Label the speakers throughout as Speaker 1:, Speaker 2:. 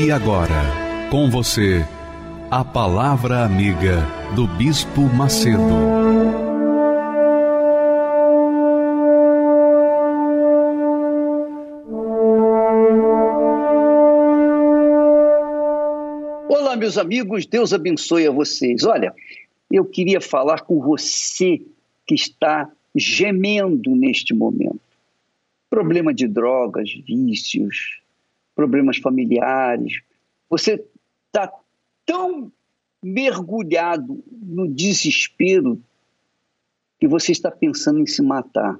Speaker 1: E agora, com você, a Palavra Amiga do Bispo Macedo.
Speaker 2: Olá, meus amigos, Deus abençoe a vocês. Olha, eu queria falar com você que está gemendo neste momento. Problema de drogas, vícios, problemas familiares. Você está tão mergulhado no desespero que você está pensando em se matar,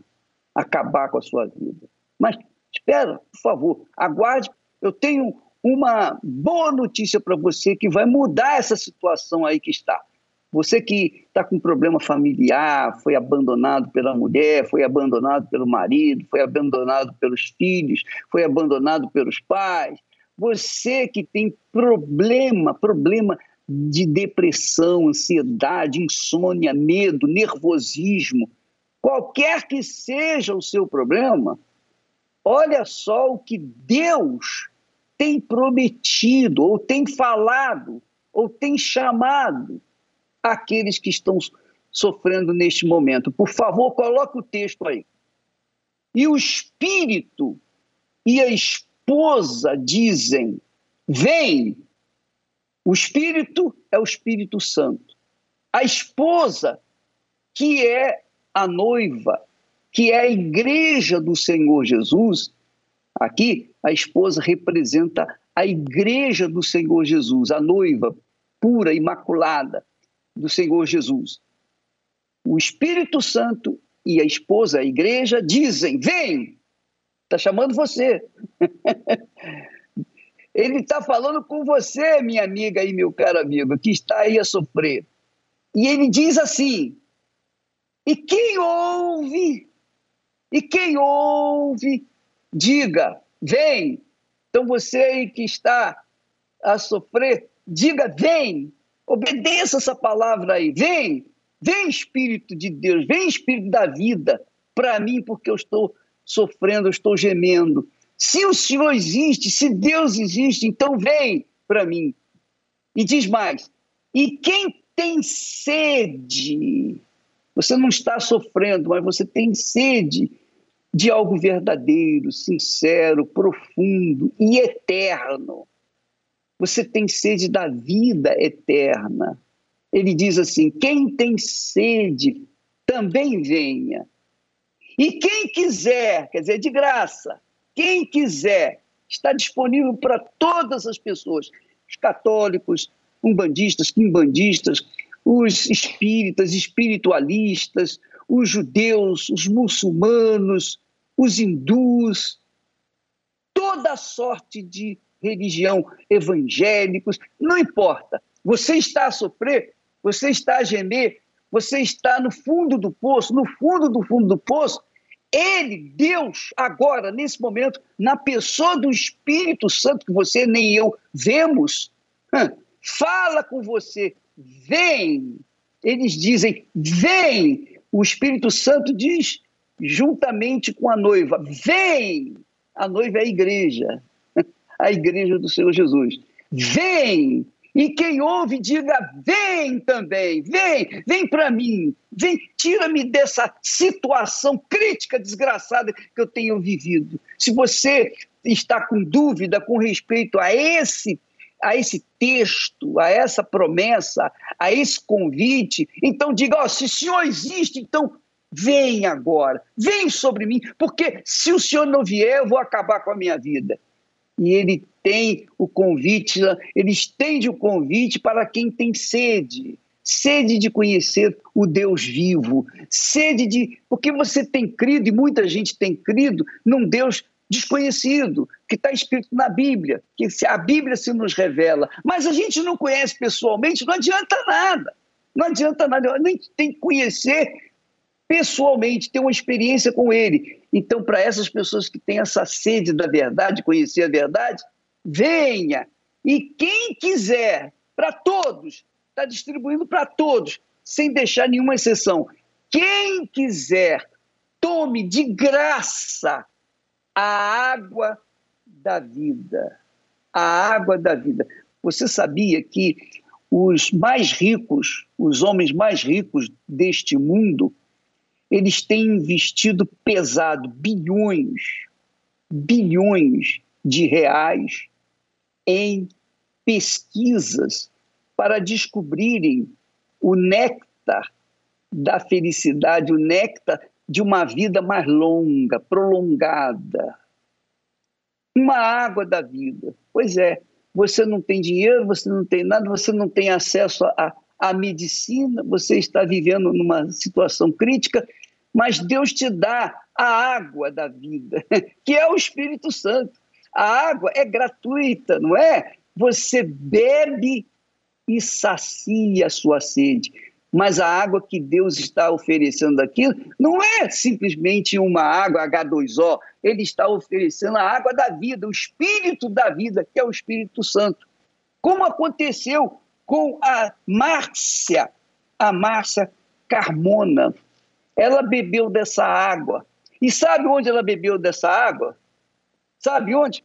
Speaker 2: acabar com a sua vida. Mas espera, por favor, aguarde. Eu tenho uma boa notícia para você que vai mudar essa situação aí que está. Você que está com problema familiar, foi abandonado pela mulher, foi abandonado pelo marido, foi abandonado pelos filhos, foi abandonado pelos pais. Você que tem problema, problema de depressão, ansiedade, insônia, medo, nervosismo, qualquer que seja o seu problema, olha só o que Deus tem prometido, ou tem falado, ou tem chamado aqueles que estão sofrendo neste momento. Por favor, coloque o texto aí. E o espírito e a esposa dizem: Vem. O espírito é o Espírito Santo. A esposa, que é a noiva, que é a igreja do Senhor Jesus, aqui a esposa representa a igreja do Senhor Jesus, a noiva pura, imaculada, do Senhor Jesus. O Espírito Santo e a esposa, a igreja, dizem: Vem! Está chamando você. Ele está falando com você, minha amiga e meu caro amigo, que está aí a sofrer. E ele diz assim: E quem ouve, e quem ouve, diga: Vem! Então você aí que está a sofrer, diga: Vem! Obedeça essa palavra aí. Vem, vem Espírito de Deus, vem Espírito da vida para mim, porque eu estou sofrendo, eu estou gemendo. Se o Senhor existe, se Deus existe, então vem para mim. E diz mais: e quem tem sede, você não está sofrendo, mas você tem sede de algo verdadeiro, sincero, profundo e eterno. Você tem sede da vida eterna. Ele diz assim: quem tem sede, também venha. E quem quiser, quer dizer, de graça, quem quiser, está disponível para todas as pessoas, os católicos, umbandistas, quimbandistas, os espíritas, espiritualistas, os judeus, os muçulmanos, os hindus, toda sorte de religião, evangélicos, não importa. Você está a sofrer, você está a gemer, você está no fundo do poço, no fundo do fundo do poço. Ele, Deus, agora, nesse momento, na pessoa do Espírito Santo, que você nem eu vemos, fala com você, vem. Eles dizem, vem. O Espírito Santo diz, juntamente com a noiva, vem. A noiva é a igreja a igreja do Senhor Jesus. Vem! E quem ouve, diga: vem também, vem, vem para mim, vem, tira-me dessa situação crítica, desgraçada que eu tenho vivido. Se você está com dúvida com respeito a esse a esse texto, a essa promessa, a esse convite, então diga: se o Senhor existe, então vem agora, vem sobre mim, porque se o Senhor não vier, eu vou acabar com a minha vida e ele tem o convite, ele estende o convite para quem tem sede, sede de conhecer o Deus vivo, sede de. Porque você tem crido, e muita gente tem crido, num Deus desconhecido, que está escrito na Bíblia, que a Bíblia se nos revela, mas a gente não conhece pessoalmente, não adianta nada. Não adianta nada, a gente tem que conhecer pessoalmente, ter uma experiência com ele. Então, para essas pessoas que têm essa sede da verdade, conhecer a verdade, venha. E quem quiser, para todos, está distribuindo para todos, sem deixar nenhuma exceção. Quem quiser, tome de graça a água da vida. A água da vida. Você sabia que os mais ricos, os homens mais ricos deste mundo, eles têm investido pesado bilhões, bilhões de reais em pesquisas para descobrirem o néctar da felicidade, o néctar de uma vida mais longa, prolongada. Uma água da vida. Pois é, você não tem dinheiro, você não tem nada, você não tem acesso à, à medicina, você está vivendo numa situação crítica, mas Deus te dá a água da vida, que é o Espírito Santo. A água é gratuita, não é? Você bebe e sacia a sua sede mas a água que Deus está oferecendo aqui não é simplesmente uma água H2O, ele está oferecendo a água da vida, o espírito da vida, que é o Espírito Santo. Como aconteceu com a Márcia, a Márcia Carmona. Ela bebeu dessa água. E sabe onde ela bebeu dessa água? Sabe onde?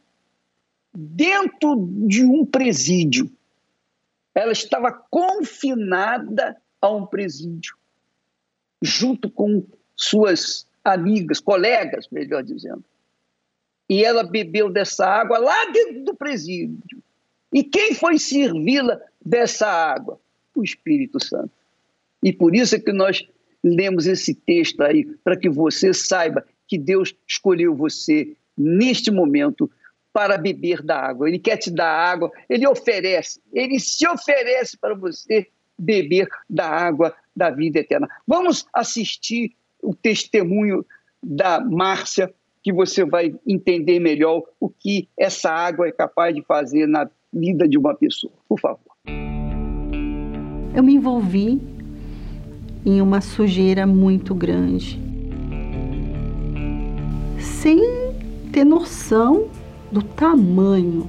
Speaker 2: Dentro de um presídio. Ela estava confinada a um presídio, junto com suas amigas, colegas, melhor dizendo. E ela bebeu dessa água lá dentro do presídio. E quem foi servi-la dessa água? O Espírito Santo. E por isso é que nós lemos esse texto aí, para que você saiba que Deus escolheu você neste momento para beber da água. Ele quer te dar água, ele oferece, ele se oferece para você beber da água da vida eterna. Vamos assistir o testemunho da Márcia, que você vai entender melhor o que essa água é capaz de fazer na vida de uma pessoa. Por favor.
Speaker 3: Eu me envolvi em uma sujeira muito grande, sem ter noção do tamanho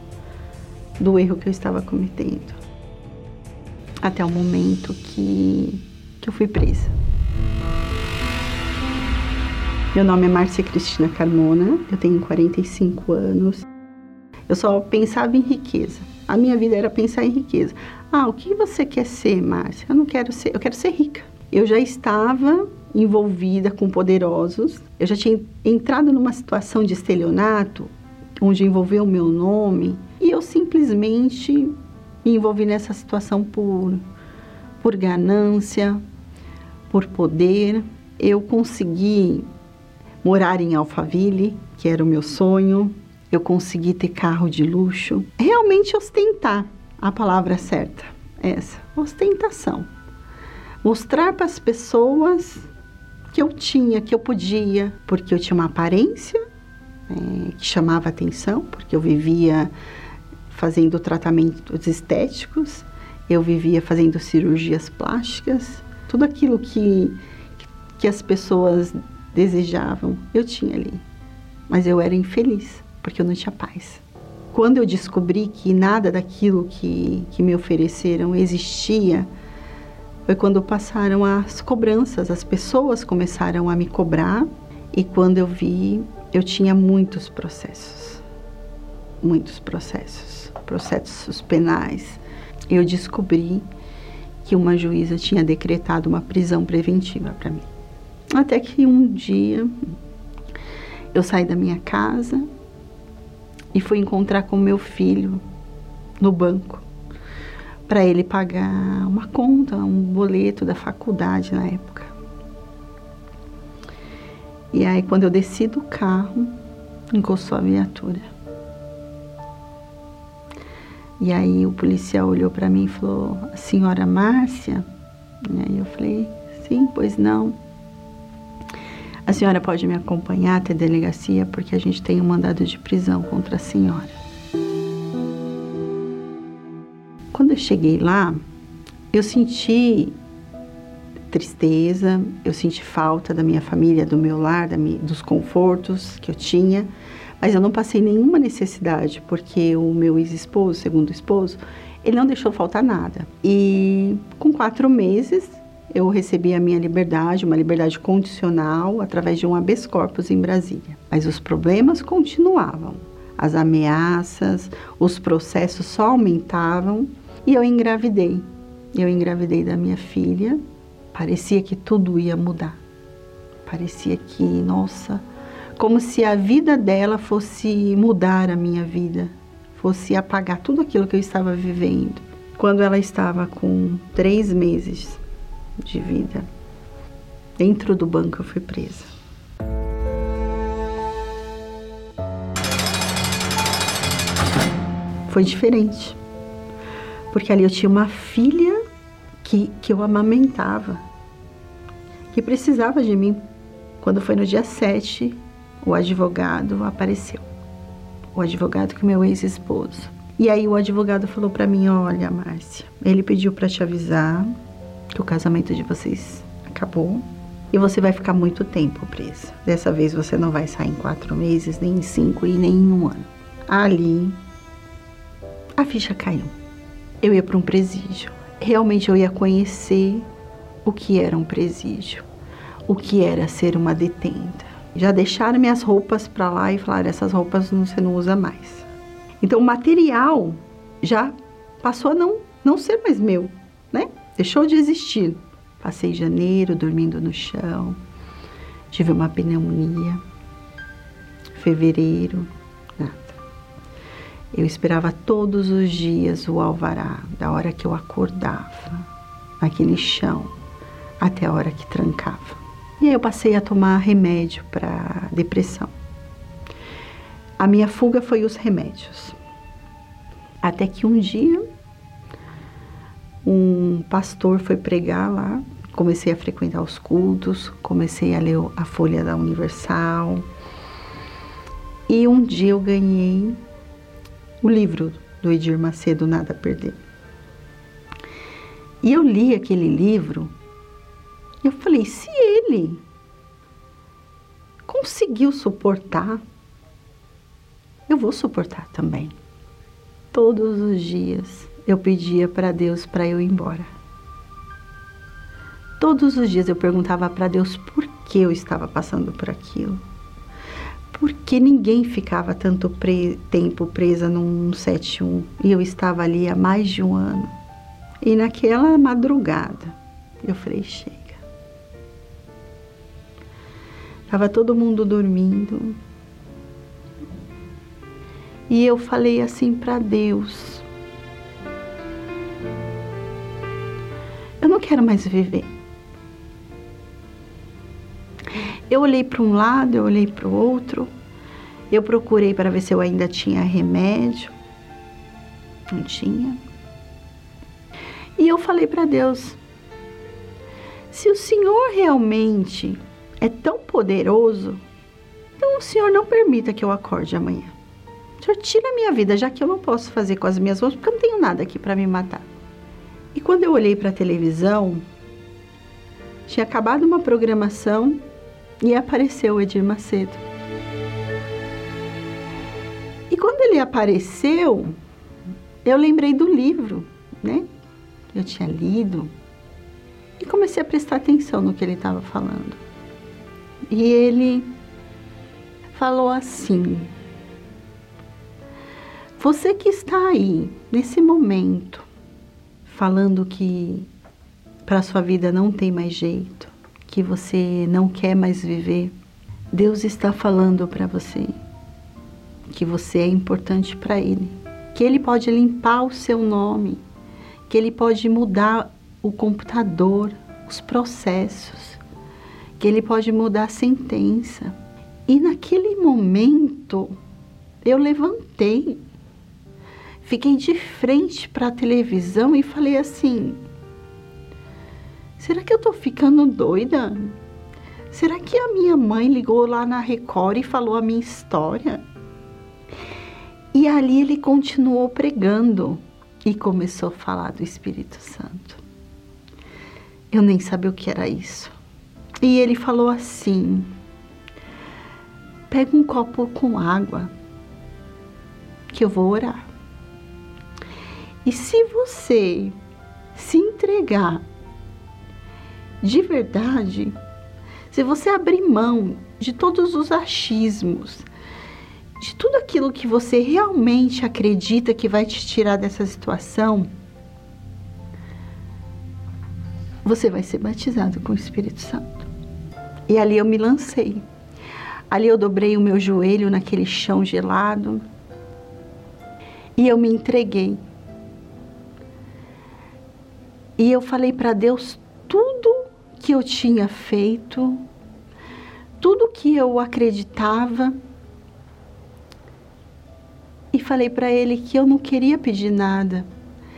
Speaker 3: do erro que eu estava cometendo até o momento que, que eu fui presa. Meu nome é Márcia Cristina Carmona, eu tenho 45 anos. Eu só pensava em riqueza. A minha vida era pensar em riqueza. Ah, o que você quer ser, Márcia? Eu não quero ser, eu quero ser rica. Eu já estava envolvida com poderosos. Eu já tinha entrado numa situação de estelionato onde envolveu o meu nome e eu simplesmente me envolvi nessa situação por, por ganância, por poder. Eu consegui morar em Alphaville, que era o meu sonho. Eu consegui ter carro de luxo. Realmente ostentar, a palavra certa, essa, ostentação. Mostrar para as pessoas que eu tinha, que eu podia, porque eu tinha uma aparência é, que chamava atenção, porque eu vivia fazendo tratamentos estéticos, eu vivia fazendo cirurgias plásticas, tudo aquilo que, que as pessoas desejavam, eu tinha ali. Mas eu era infeliz, porque eu não tinha paz. Quando eu descobri que nada daquilo que, que me ofereceram existia, foi quando passaram as cobranças, as pessoas começaram a me cobrar, e quando eu vi, eu tinha muitos processos. Muitos processos processos penais, eu descobri que uma juíza tinha decretado uma prisão preventiva para mim. Até que um dia eu saí da minha casa e fui encontrar com meu filho no banco para ele pagar uma conta, um boleto da faculdade na época. E aí quando eu desci do carro, encostou a viatura. E aí o policial olhou para mim e falou: senhora Márcia? E aí eu falei: Sim, pois não. A senhora pode me acompanhar até a delegacia porque a gente tem um mandado de prisão contra a senhora. Quando eu cheguei lá, eu senti tristeza, eu senti falta da minha família, do meu lar, minha, dos confortos que eu tinha, mas eu não passei nenhuma necessidade, porque o meu ex-esposo, segundo esposo, ele não deixou faltar nada. E com quatro meses eu recebi a minha liberdade, uma liberdade condicional, através de um habeas corpus em Brasília. Mas os problemas continuavam. As ameaças, os processos só aumentavam e eu engravidei. Eu engravidei da minha filha. Parecia que tudo ia mudar. Parecia que, nossa, como se a vida dela fosse mudar a minha vida, fosse apagar tudo aquilo que eu estava vivendo. Quando ela estava com três meses, de vida. Dentro do banco eu fui presa. Foi diferente. Porque ali eu tinha uma filha que, que eu amamentava, que precisava de mim. Quando foi no dia 7, o advogado apareceu. O advogado que meu ex-esposo. E aí o advogado falou para mim: "Olha, Márcia, ele pediu para te avisar que o casamento de vocês acabou e você vai ficar muito tempo presa. Dessa vez você não vai sair em quatro meses, nem em cinco e nem em um ano. Ali, a ficha caiu. Eu ia para um presídio. Realmente eu ia conhecer o que era um presídio, o que era ser uma detenta. Já deixaram minhas roupas para lá e falaram: essas roupas você não usa mais. Então o material já passou a não, não ser mais meu, né? Deixou de existir. Passei janeiro dormindo no chão, tive uma pneumonia. Fevereiro, nada. Eu esperava todos os dias o alvará, da hora que eu acordava, naquele chão, até a hora que trancava. E aí eu passei a tomar remédio para depressão. A minha fuga foi os remédios. Até que um dia um pastor foi pregar lá, comecei a frequentar os cultos, comecei a ler a Folha da Universal. E um dia eu ganhei o livro do Edir Macedo, Nada a Perder. E eu li aquele livro e eu falei: se ele conseguiu suportar, eu vou suportar também. Todos os dias eu pedia para Deus para eu ir embora. Todos os dias eu perguntava para Deus por que eu estava passando por aquilo. Por que ninguém ficava tanto pre tempo presa num 71 e eu estava ali há mais de um ano? E naquela madrugada eu falei: chega. Estava todo mundo dormindo. E eu falei assim para Deus: Eu não quero mais viver. Eu olhei para um lado, eu olhei para o outro. Eu procurei para ver se eu ainda tinha remédio. Não tinha. E eu falei para Deus: se o Senhor realmente é tão poderoso, então o Senhor não permita que eu acorde amanhã. O Senhor tira a minha vida, já que eu não posso fazer com as minhas mãos, porque eu não tenho nada aqui para me matar. E quando eu olhei para a televisão, tinha acabado uma programação e apareceu o Edir Macedo. E quando ele apareceu, eu lembrei do livro, né? Eu tinha lido e comecei a prestar atenção no que ele estava falando. E ele falou assim: Você que está aí nesse momento, falando que para sua vida não tem mais jeito, que você não quer mais viver, Deus está falando para você que você é importante para Ele, que Ele pode limpar o seu nome, que Ele pode mudar o computador, os processos, que Ele pode mudar a sentença. E naquele momento eu levantei Fiquei de frente para a televisão e falei assim: será que eu estou ficando doida? Será que a minha mãe ligou lá na Record e falou a minha história? E ali ele continuou pregando e começou a falar do Espírito Santo. Eu nem sabia o que era isso. E ele falou assim: pega um copo com água, que eu vou orar. E se você se entregar de verdade, se você abrir mão de todos os achismos, de tudo aquilo que você realmente acredita que vai te tirar dessa situação, você vai ser batizado com o Espírito Santo. E ali eu me lancei. Ali eu dobrei o meu joelho naquele chão gelado e eu me entreguei. E eu falei para Deus tudo que eu tinha feito, tudo que eu acreditava. E falei para ele que eu não queria pedir nada,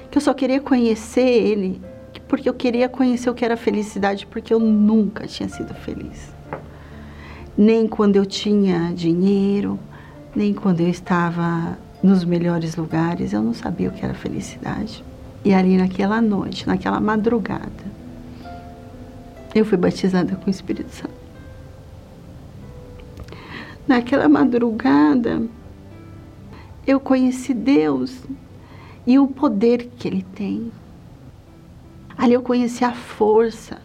Speaker 3: que eu só queria conhecer ele, porque eu queria conhecer o que era felicidade, porque eu nunca tinha sido feliz. Nem quando eu tinha dinheiro, nem quando eu estava nos melhores lugares, eu não sabia o que era felicidade. E ali naquela noite, naquela madrugada, eu fui batizada com o Espírito Santo. Naquela madrugada, eu conheci Deus e o poder que Ele tem. Ali eu conheci a força,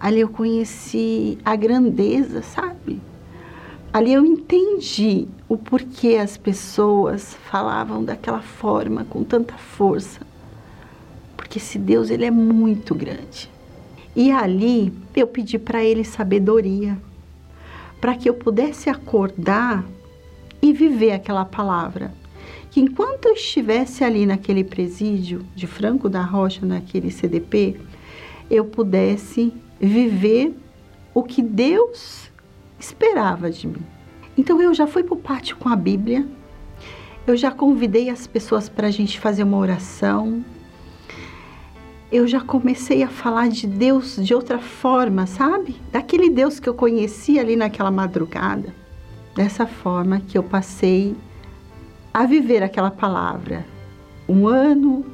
Speaker 3: ali eu conheci a grandeza, sabe? Ali eu entendi o porquê as pessoas falavam daquela forma, com tanta força. Porque esse Deus, ele é muito grande. E ali eu pedi para ele sabedoria, para que eu pudesse acordar e viver aquela palavra. Que enquanto eu estivesse ali naquele presídio de Franco da Rocha, naquele CDP, eu pudesse viver o que Deus esperava de mim. Então eu já fui para o pátio com a Bíblia, eu já convidei as pessoas para a gente fazer uma oração, eu já comecei a falar de Deus de outra forma, sabe? Daquele Deus que eu conheci ali naquela madrugada. Dessa forma que eu passei a viver aquela palavra. Um ano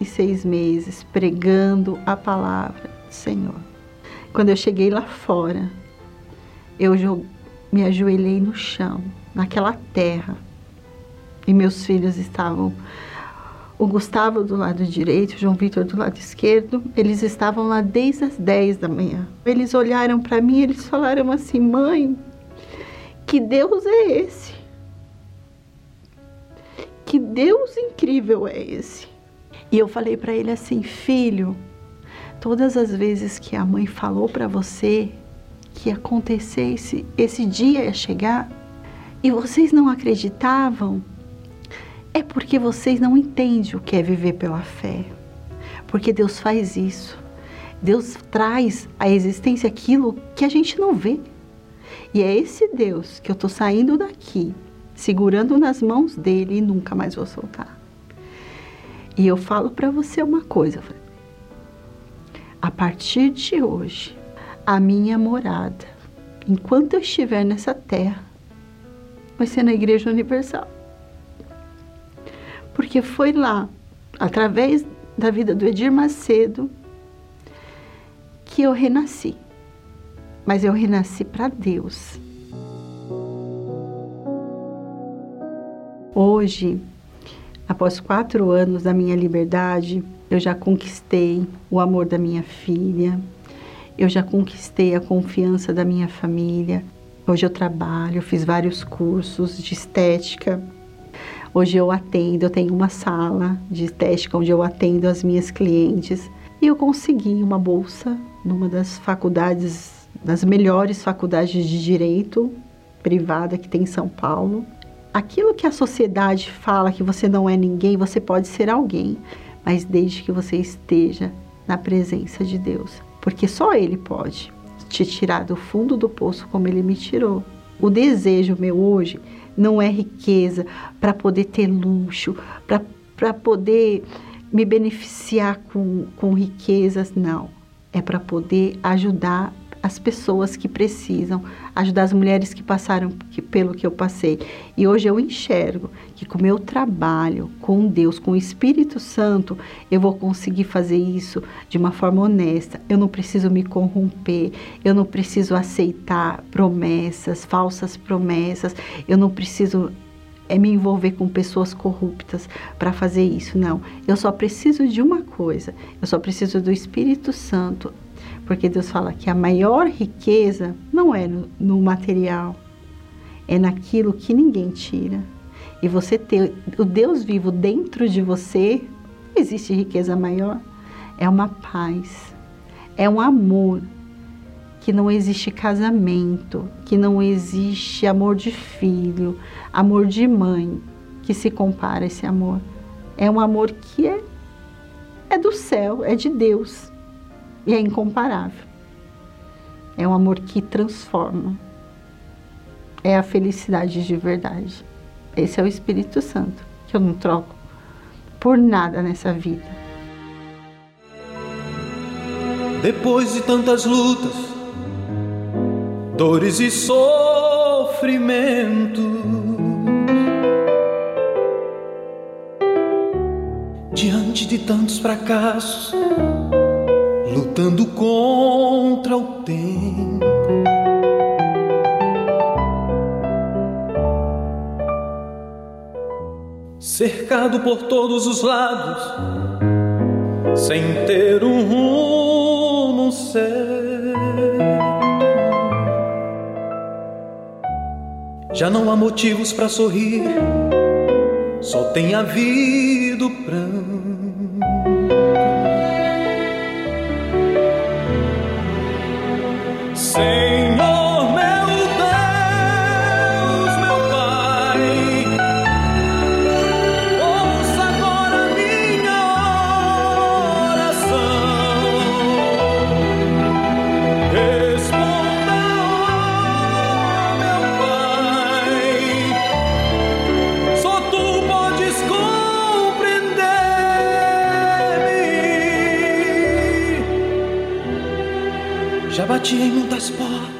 Speaker 3: e seis meses pregando a palavra do Senhor. Quando eu cheguei lá fora, eu me ajoelhei no chão, naquela terra, e meus filhos estavam o Gustavo do lado direito, o João Vitor do lado esquerdo. Eles estavam lá desde as 10 da manhã. Eles olharam para mim eles falaram assim: "Mãe, que Deus é esse? Que Deus incrível é esse?" E eu falei para ele assim: "Filho, todas as vezes que a mãe falou para você que acontecesse esse dia ia chegar e vocês não acreditavam, é porque vocês não entendem o que é viver pela fé. Porque Deus faz isso. Deus traz à existência aquilo que a gente não vê. E é esse Deus que eu estou saindo daqui, segurando nas mãos dele e nunca mais vou soltar. E eu falo para você uma coisa. A partir de hoje, a minha morada, enquanto eu estiver nessa terra, vai ser na Igreja Universal porque foi lá, através da vida do Edir Macedo, que eu renasci. Mas eu renasci para Deus. Hoje, após quatro anos da minha liberdade, eu já conquistei o amor da minha filha, eu já conquistei a confiança da minha família. Hoje eu trabalho, fiz vários cursos de estética, Hoje eu atendo, eu tenho uma sala de estética onde eu atendo as minhas clientes e eu consegui uma bolsa numa das faculdades, das melhores faculdades de direito privada que tem em São Paulo. Aquilo que a sociedade fala que você não é ninguém, você pode ser alguém, mas desde que você esteja na presença de Deus, porque só Ele pode te tirar do fundo do poço como Ele me tirou. O desejo meu hoje não é riqueza para poder ter luxo, para poder me beneficiar com, com riquezas, não. É para poder ajudar as pessoas que precisam, ajudar as mulheres que passaram pelo que eu passei. E hoje eu enxergo que com o meu trabalho com Deus, com o Espírito Santo, eu vou conseguir fazer isso de uma forma honesta. Eu não preciso me corromper, eu não preciso aceitar promessas, falsas promessas, eu não preciso é me envolver com pessoas corruptas para fazer isso. Não, eu só preciso de uma coisa. Eu só preciso do Espírito Santo porque Deus fala que a maior riqueza não é no, no material, é naquilo que ninguém tira. E você ter o Deus vivo dentro de você, não existe riqueza maior. É uma paz, é um amor que não existe casamento, que não existe amor de filho, amor de mãe, que se compara a esse amor. É um amor que é, é do céu, é de Deus e é incomparável. É um amor que transforma. É a felicidade de verdade. Esse é o Espírito Santo, que eu não troco por nada nessa vida.
Speaker 4: Depois de tantas lutas, dores e sofrimento, diante de tantos fracassos, lutando contra o tempo. Cercado por todos os lados, sem ter um rumo certo. Já não há motivos para sorrir, só tem havido pranto. Bati em muitas portas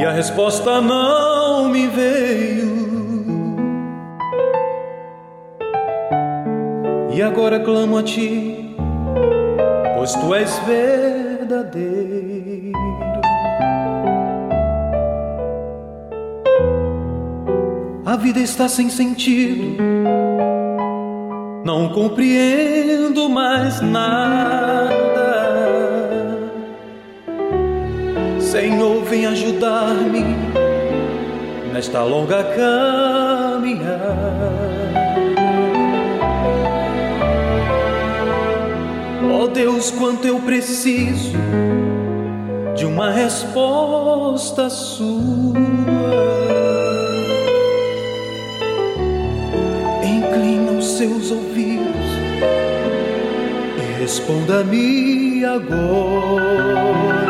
Speaker 4: e a resposta não me veio. E agora clamo a ti, pois tu és verdadeiro. A vida está sem sentido, não compreendo mais nada. Senhor, vem ajudar-me nesta longa caminhada. Oh Deus, quanto eu preciso de uma resposta sua. Inclina os seus ouvidos e responda-me agora.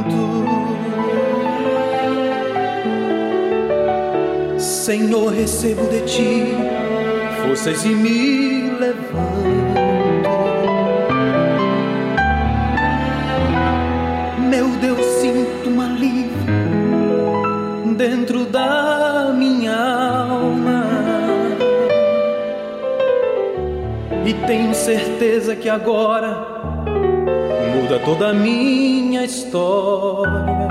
Speaker 4: Senhor, recebo de ti forças e me levanto. Meu Deus, sinto um alívio dentro da minha alma. e tenho certeza que agora muda toda a minha história.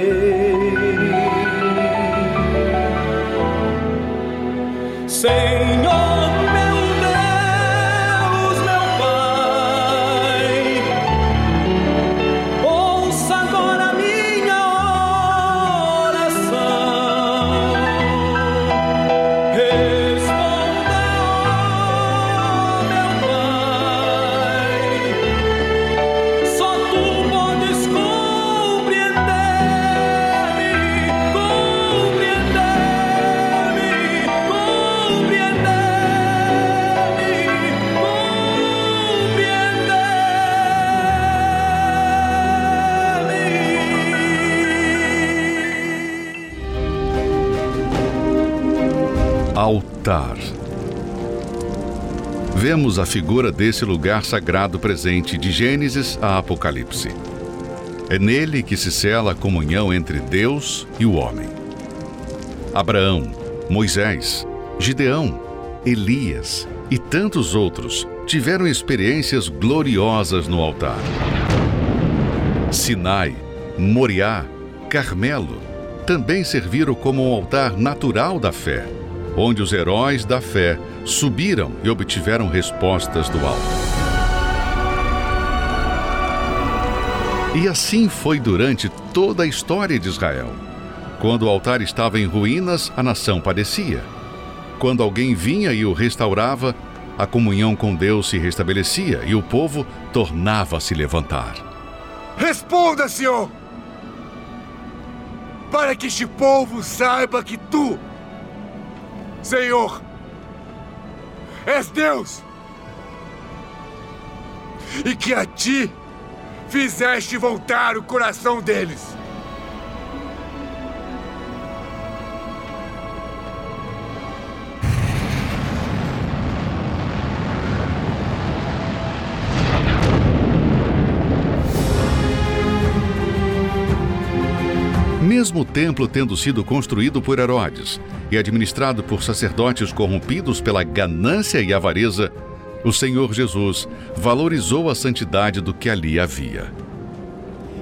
Speaker 1: Altar. Vemos a figura desse lugar sagrado presente de Gênesis a Apocalipse. É nele que se cela a comunhão entre Deus e o homem. Abraão, Moisés, Gideão, Elias e tantos outros tiveram experiências gloriosas no altar. Sinai, Moriá, Carmelo também serviram como um altar natural da fé onde os heróis da fé subiram e obtiveram respostas do alto. E assim foi durante toda a história de Israel. Quando o altar estava em ruínas, a nação padecia. Quando alguém vinha e o restaurava, a comunhão com Deus se restabelecia e o povo tornava a se levantar.
Speaker 5: Responda, Senhor! Para que este povo saiba que tu, Senhor, és Deus. E que a ti fizeste voltar o coração deles.
Speaker 1: Mesmo templo tendo sido construído por Herodes e administrado por sacerdotes corrompidos pela ganância e avareza, o Senhor Jesus valorizou a santidade do que ali havia.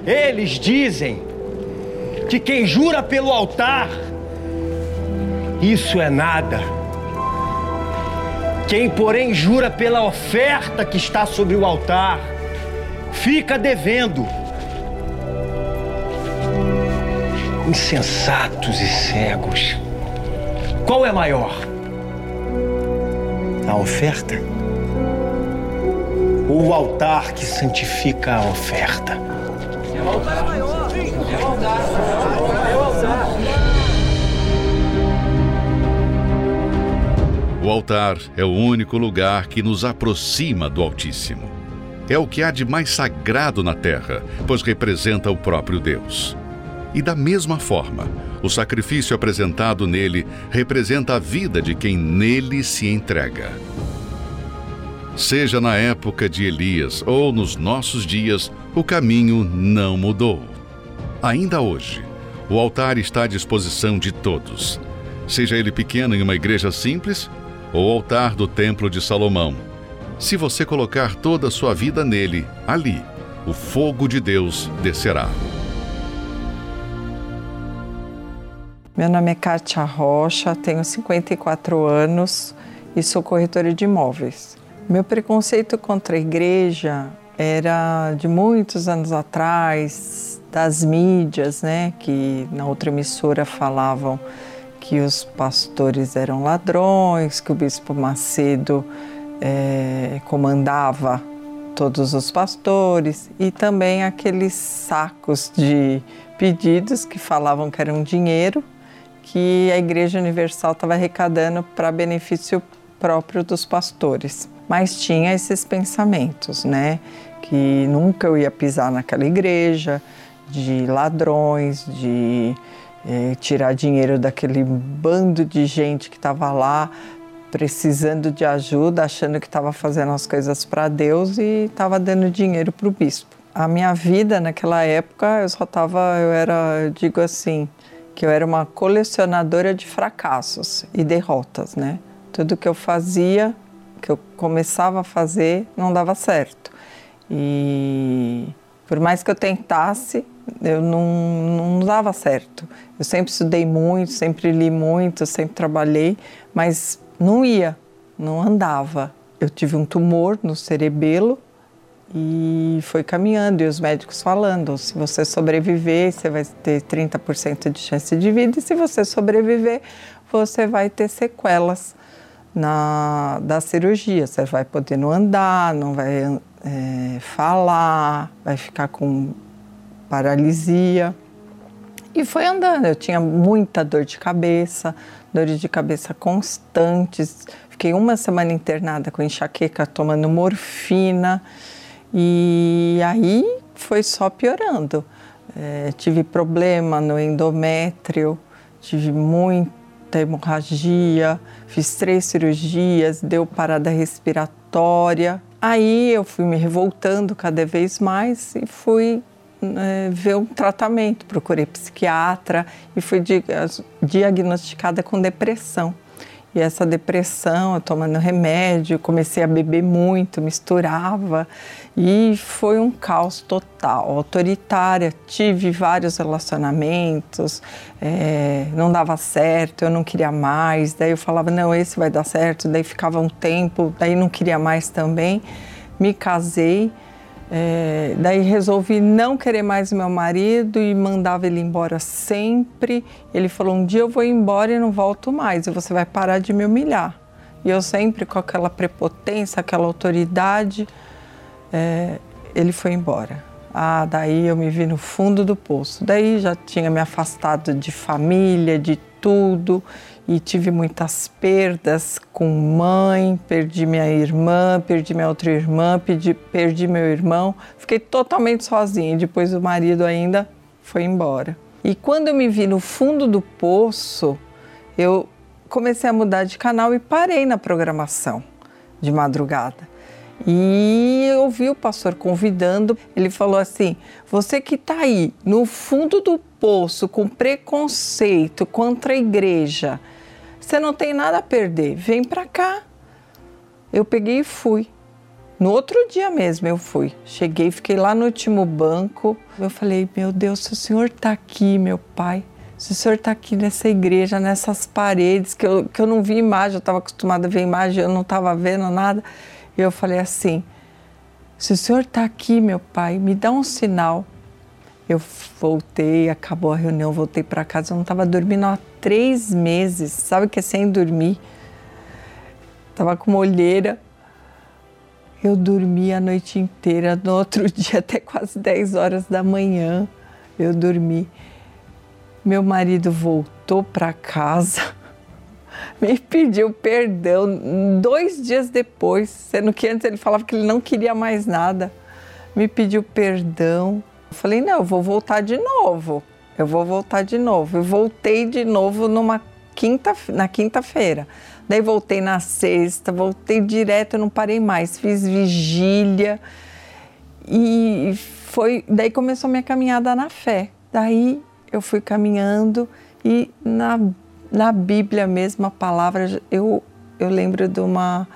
Speaker 6: Eles dizem que quem jura pelo altar, isso é nada. Quem, porém, jura pela oferta que está sobre o altar, fica devendo. Insensatos e cegos. Qual é maior? A oferta? Ou o altar que santifica a oferta? É o altar maior. É o altar. É o altar.
Speaker 1: O altar é o único lugar que nos aproxima do Altíssimo. É o que há de mais sagrado na terra, pois representa o próprio Deus. E da mesma forma, o sacrifício apresentado nele representa a vida de quem nele se entrega. Seja na época de Elias ou nos nossos dias, o caminho não mudou. Ainda hoje, o altar está à disposição de todos, seja ele pequeno em uma igreja simples ou altar do Templo de Salomão. Se você colocar toda a sua vida nele, ali, o fogo de Deus descerá.
Speaker 7: Meu nome é Kátia Rocha, tenho 54 anos e sou corretora de imóveis. Meu preconceito contra a igreja era de muitos anos atrás, das mídias, né, que na outra emissora falavam que os pastores eram ladrões, que o bispo Macedo é, comandava todos os pastores e também aqueles sacos de pedidos que falavam que eram dinheiro que a Igreja Universal estava arrecadando para benefício próprio dos pastores. Mas tinha esses pensamentos, né? Que nunca eu ia pisar naquela igreja, de ladrões, de é, tirar dinheiro daquele bando de gente que estava lá precisando de ajuda, achando que estava fazendo as coisas para Deus e estava dando dinheiro para o bispo. A minha vida naquela época, eu só estava, eu era, eu digo assim, que eu era uma colecionadora de fracassos e derrotas, né? Tudo que eu fazia, que eu começava a fazer, não dava certo. E por mais que eu tentasse, eu não, não dava certo. Eu sempre estudei muito, sempre li muito, sempre trabalhei, mas não ia, não andava. Eu tive um tumor no cerebelo e foi caminhando, e os médicos falando: se você sobreviver, você vai ter 30% de chance de vida, e se você sobreviver, você vai ter sequelas na, da cirurgia. Você vai poder não andar, não vai é, falar, vai ficar com paralisia. E foi andando. Eu tinha muita dor de cabeça, dores de cabeça constantes. Fiquei uma semana internada com enxaqueca, tomando morfina. E aí foi só piorando. É, tive problema no endométrio, tive muita hemorragia, fiz três cirurgias, deu parada respiratória. Aí eu fui me revoltando cada vez mais e fui é, ver um tratamento. Procurei psiquiatra e fui diagnosticada com depressão. E essa depressão, eu tomando remédio, comecei a beber muito, misturava e foi um caos total, autoritária. Tive vários relacionamentos, é, não dava certo, eu não queria mais. Daí eu falava, não, esse vai dar certo. Daí ficava um tempo, daí não queria mais também. Me casei é, daí resolvi não querer mais meu marido e mandava ele embora sempre. Ele falou: um dia eu vou embora e não volto mais, e você vai parar de me humilhar. E eu sempre com aquela prepotência, aquela autoridade, é, ele foi embora. Ah, daí eu me vi no fundo do poço. Daí já tinha me afastado de família, de tudo e tive muitas perdas com mãe, perdi minha irmã, perdi minha outra irmã, perdi, perdi meu irmão, fiquei totalmente sozinha. Depois o marido ainda foi embora. E quando eu me vi no fundo do poço, eu comecei a mudar de canal e parei na programação de madrugada. E eu ouvi o pastor convidando, ele falou assim: você que está aí no fundo do poço com preconceito contra a igreja, você não tem nada a perder, vem para cá. Eu peguei e fui. No outro dia mesmo eu fui. Cheguei, fiquei lá no último banco. Eu falei: Meu Deus, se o senhor está aqui, meu pai, se o senhor está aqui nessa igreja, nessas paredes, que eu, que eu não vi imagem, eu estava acostumada a ver imagem, eu não estava vendo nada. Eu falei assim: Se o senhor está aqui, meu pai, me dá um sinal. Eu voltei, acabou a reunião, voltei para casa. Eu não estava dormindo há três meses, sabe que é sem dormir. Estava com uma olheira. Eu dormi a noite inteira, no outro dia até quase 10 horas da manhã. Eu dormi. Meu marido voltou para casa, me pediu perdão dois dias depois, sendo que antes ele falava que ele não queria mais nada. Me pediu perdão. Eu falei, não, eu vou voltar de novo. Eu vou voltar de novo. Eu voltei de novo numa quinta, na quinta-feira. Daí voltei na sexta, voltei direto, não parei mais. Fiz vigília e foi. Daí começou a minha caminhada na fé. Daí eu fui caminhando e na, na Bíblia mesmo a palavra eu eu lembro de uma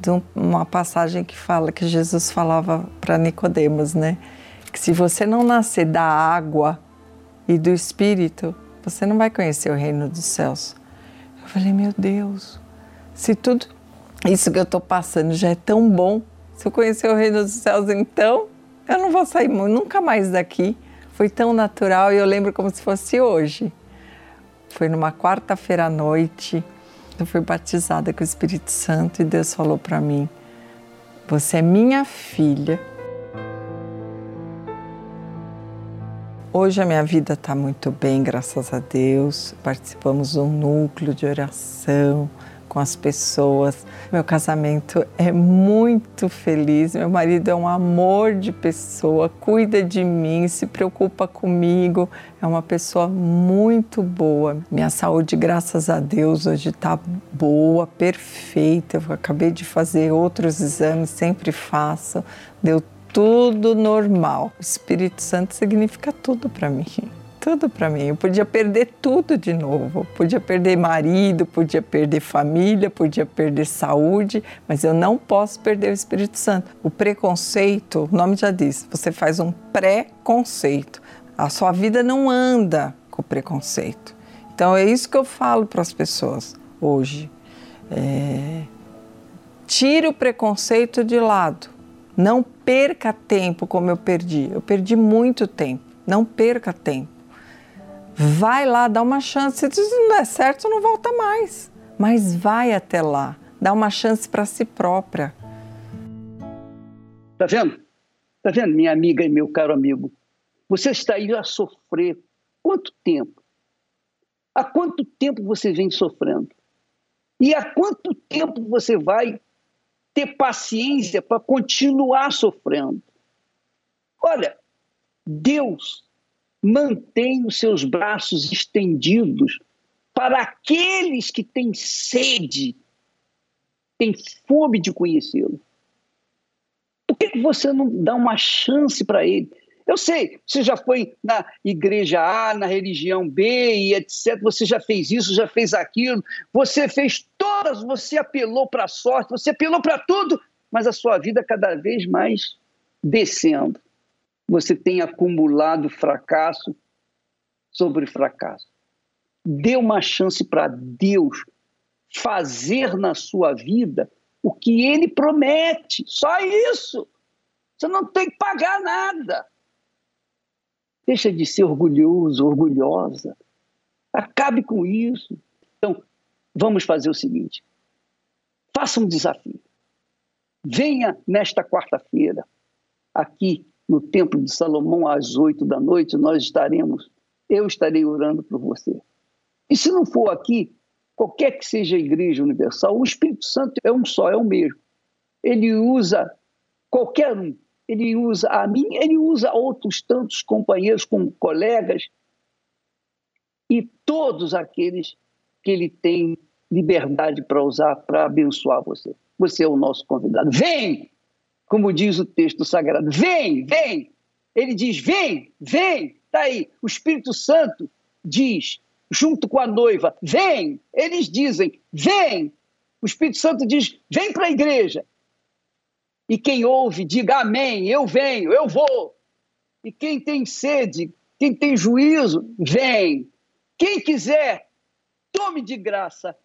Speaker 7: de uma passagem que fala que Jesus falava para Nicodemos, né? que se você não nascer da água e do Espírito, você não vai conhecer o reino dos céus. Eu falei, meu Deus, se tudo isso que eu estou passando já é tão bom, se eu conhecer o reino dos céus, então eu não vou sair nunca mais daqui. Foi tão natural e eu lembro como se fosse hoje. Foi numa quarta-feira à noite, eu fui batizada com o Espírito Santo e Deus falou para mim: Você é minha filha Hoje a minha vida está muito bem, graças a Deus. Participamos de um núcleo de oração com as pessoas. Meu casamento é muito feliz. Meu marido é um amor de pessoa, cuida de mim, se preocupa comigo. É uma pessoa muito boa. Minha saúde, graças a Deus, hoje está boa, perfeita. Eu acabei de fazer outros exames, sempre faço. Deu tudo normal. O Espírito Santo significa tudo para mim tudo para mim. Eu podia perder tudo de novo. podia perder marido, podia perder família, podia perder saúde, mas eu não posso perder o Espírito Santo. O preconceito, o nome já diz, você faz um pré-conceito. A sua vida não anda com preconceito. Então é isso que eu falo para as pessoas hoje. É... Tire o preconceito de lado. Não perca tempo como eu perdi. Eu perdi muito tempo. Não perca tempo. Vai lá, dá uma chance. Se não der certo, não volta mais. Mas vai até lá, dá uma chance para si própria.
Speaker 2: Tá vendo? Tá vendo, minha amiga e meu caro amigo? Você está aí a sofrer. Quanto tempo? Há quanto tempo você vem sofrendo? E há quanto tempo você vai ter paciência para continuar sofrendo? Olha, Deus mantém os seus braços estendidos para aqueles que têm sede, têm fome de conhecê-lo. Por que você não dá uma chance para ele? Eu sei, você já foi na igreja A, na religião B e etc. Você já fez isso, já fez aquilo, você fez todas, você apelou para a sorte, você apelou para tudo, mas a sua vida cada vez mais descendo você tem acumulado fracasso sobre fracasso. Dê uma chance para Deus fazer na sua vida o que ele promete. Só isso. Você não tem que pagar nada. Deixa de ser orgulhoso, orgulhosa. Acabe com isso. Então, vamos fazer o seguinte: faça um desafio. Venha nesta quarta-feira aqui no Templo de Salomão às oito da noite, nós estaremos, eu estarei orando por você. E se não for aqui, qualquer que seja a Igreja Universal, o Espírito Santo é um só, é o mesmo. Ele usa qualquer um, ele usa a mim, ele usa outros tantos companheiros como colegas e todos aqueles que ele tem liberdade para usar para abençoar você. Você é o nosso convidado. Vem! Como diz o texto sagrado. Vem, vem! Ele diz: vem, vem! Está aí. O Espírito Santo diz, junto com a noiva: vem! Eles dizem: vem! O Espírito Santo diz: vem para a igreja. E quem ouve, diga amém, eu venho, eu vou. E quem tem sede, quem tem juízo, vem. Quem quiser, tome de graça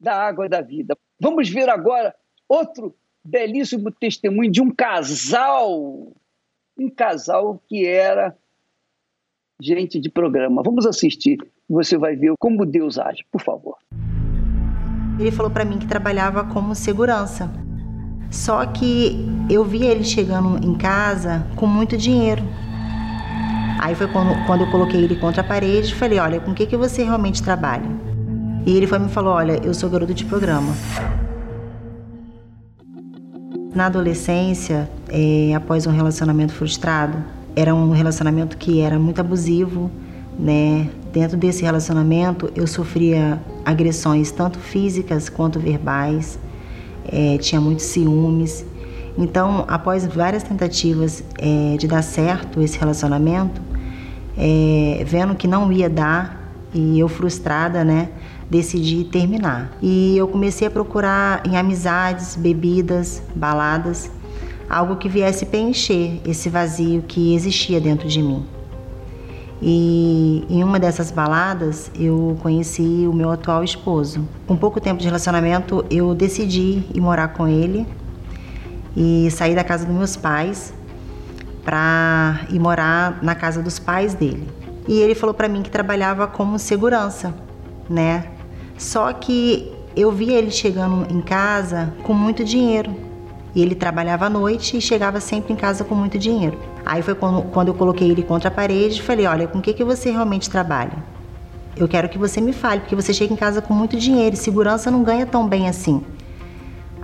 Speaker 2: da água da vida. Vamos ver agora outro belíssimo testemunho de um casal, um casal que era gente de programa. Vamos assistir, você vai ver como Deus age, por favor.
Speaker 8: Ele falou para mim que trabalhava como segurança. Só que eu vi ele chegando em casa com muito dinheiro. Aí foi quando, quando eu coloquei ele contra a parede e falei: Olha, com o que, que você realmente trabalha? E ele foi me falou: Olha, eu sou garoto de programa. Na adolescência, é, após um relacionamento frustrado, era um relacionamento que era muito abusivo, né? Dentro desse relacionamento, eu sofria agressões tanto físicas quanto verbais, é, tinha muitos ciúmes. Então, após várias tentativas é, de dar certo esse relacionamento, é, vendo que não ia dar e eu frustrada, né? Decidi terminar. E eu comecei a procurar em amizades, bebidas, baladas, algo que viesse preencher esse vazio que existia dentro de mim. E em uma dessas baladas eu conheci o meu atual esposo. Com pouco tempo de relacionamento, eu decidi ir morar com ele e sair da casa dos meus pais para ir morar na casa dos pais dele. E ele falou para mim que trabalhava como segurança, né? Só que eu via ele chegando em casa com muito dinheiro. E ele trabalhava à noite e chegava sempre em casa com muito dinheiro. Aí foi quando, quando eu coloquei ele contra a parede e falei: Olha, com o que, que você realmente trabalha? Eu quero que você me fale, porque você chega em casa com muito dinheiro e segurança não ganha tão bem assim.